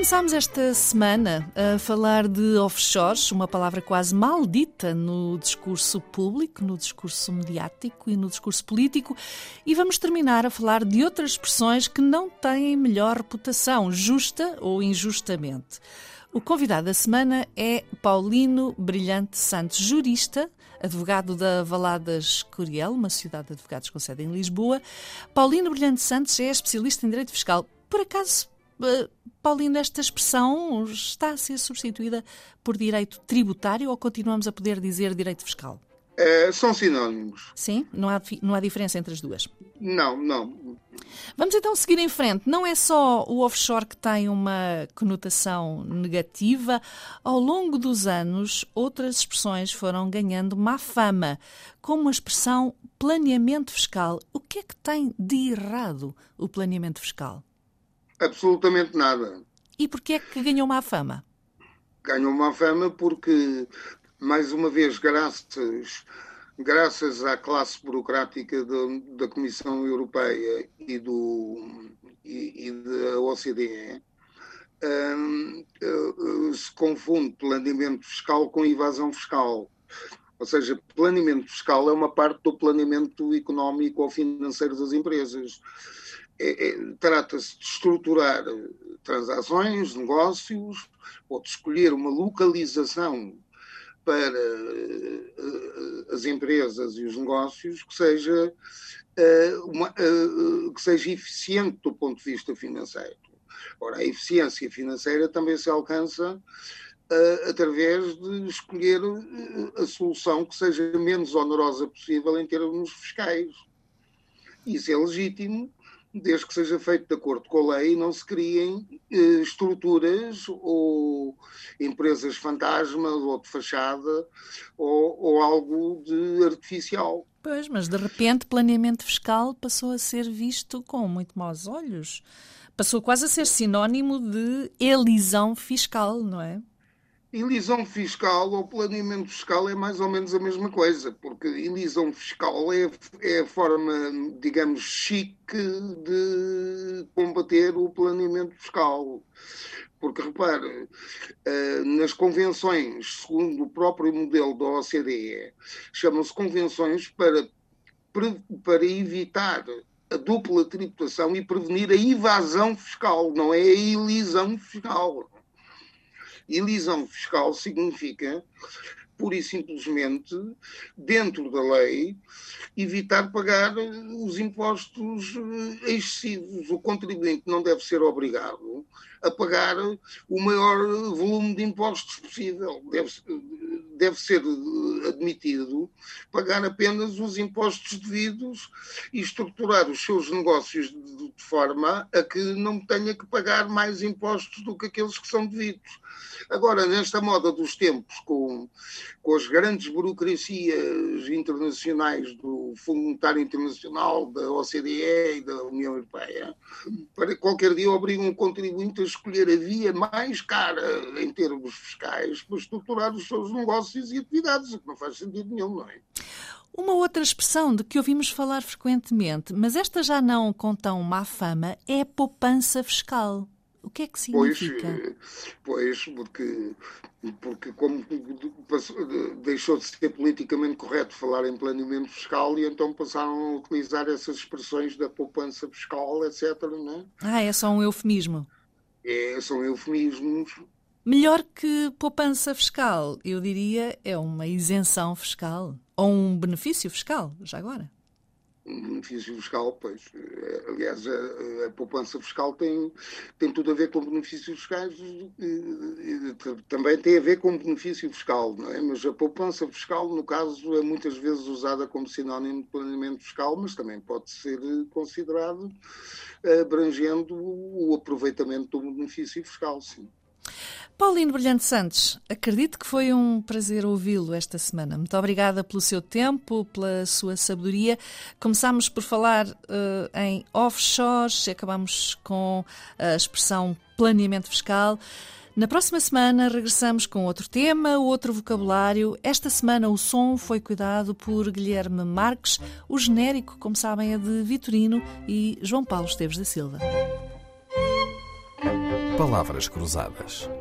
Começámos esta semana a falar de offshores, uma palavra quase maldita no discurso público, no discurso mediático e no discurso político, e vamos terminar a falar de outras expressões que não têm melhor reputação, justa ou injustamente. O convidado da semana é Paulino Brilhante Santos, jurista, advogado da Valadas Curiel, uma sociedade de advogados com sede em Lisboa. Paulino Brilhante Santos é especialista em direito fiscal. Por acaso Paulino, esta expressão está a ser substituída por direito tributário ou continuamos a poder dizer direito fiscal? É, são sinónimos. Sim? Não há, não há diferença entre as duas? Não, não. Vamos então seguir em frente. Não é só o offshore que tem uma conotação negativa. Ao longo dos anos, outras expressões foram ganhando má fama, como a expressão planeamento fiscal. O que é que tem de errado o planeamento fiscal? Absolutamente nada. E porquê é que ganhou má fama? Ganhou má fama porque, mais uma vez, graças, graças à classe burocrática do, da Comissão Europeia e, do, e, e da OCDE, um, uh, se confunde planeamento fiscal com evasão fiscal. Ou seja, planeamento fiscal é uma parte do planeamento económico ou financeiro das empresas é, é, trata-se de estruturar transações, negócios, ou de escolher uma localização para uh, as empresas e os negócios que seja, que seja eficiente do ponto de vista financeiro. Ora, a eficiência financeira também se alcança através de escolher a solução que seja menos onerosa possível em termos fiscais. Isso é legítimo desde que seja feito de acordo com a lei e não se criem eh, estruturas ou empresas fantasmas ou de fachada ou, ou, algo de artificial. Pois, mas de repente planeamento fiscal passou a ser visto com muito maus olhos. Passou quase a ser sinónimo de elisão fiscal, não é? Elisão fiscal ou planeamento fiscal é mais ou menos a mesma coisa, porque elisão fiscal é, é a forma, digamos, chique de combater o planeamento fiscal. Porque, repare, eh, nas convenções, segundo o próprio modelo da OCDE, chamam-se convenções para, para evitar a dupla tributação e prevenir a evasão fiscal, não é a elisão fiscal. Elisão fiscal significa, pura e simplesmente, dentro da lei, evitar pagar os impostos eh, excessivos. O contribuinte não deve ser obrigado a pagar o maior volume de impostos possível. Deve, deve ser admitido pagar apenas os impostos devidos e estruturar os seus negócios de, de forma a que não tenha que pagar mais impostos do que aqueles que são devidos. Agora, nesta moda dos tempos, com, com as grandes burocracias internacionais do Fundo Monetário Internacional, da OCDE e da União Europeia, para qualquer dia obrigam um contribuinte a escolher a via mais cara em termos fiscais para estruturar os seus negócios e atividades, o que não faz sentido nenhum, não é? Uma outra expressão de que ouvimos falar frequentemente, mas esta já não com tão má fama, é a poupança fiscal. O que é que significa? Pois, pois porque, porque como deixou de ser politicamente correto falar em planeamento fiscal e então passaram a utilizar essas expressões da poupança fiscal, etc. Não é? Ah, é só um eufemismo. É, são eufemismos. Melhor que poupança fiscal, eu diria, é uma isenção fiscal. Ou um benefício fiscal, já agora um benefício fiscal, pois, eh, aliás, a, a, poupança fiscal tem, tem tudo a ver com benefícios fiscais, e, e, também tem a ver com benefício fiscal, não é? Mas a poupança fiscal, no caso, é muitas vezes usada como sinónimo de planeamento fiscal, mas também pode ser considerado abrangendo o aproveitamento do benefício fiscal, sim. Paulino Brilhante Santos, acredito que foi um prazer ouvi-lo esta semana. Muito obrigada pelo seu tempo, pela sua sabedoria. Começámos por falar uh, em offshores, acabamos com a expressão planeamento fiscal. Na próxima semana regressamos com outro tema, outro vocabulário. Esta semana o som foi cuidado por Guilherme Marques. O genérico, como sabem, é de Vitorino e João Paulo Esteves da Silva. Palavras Cruzadas,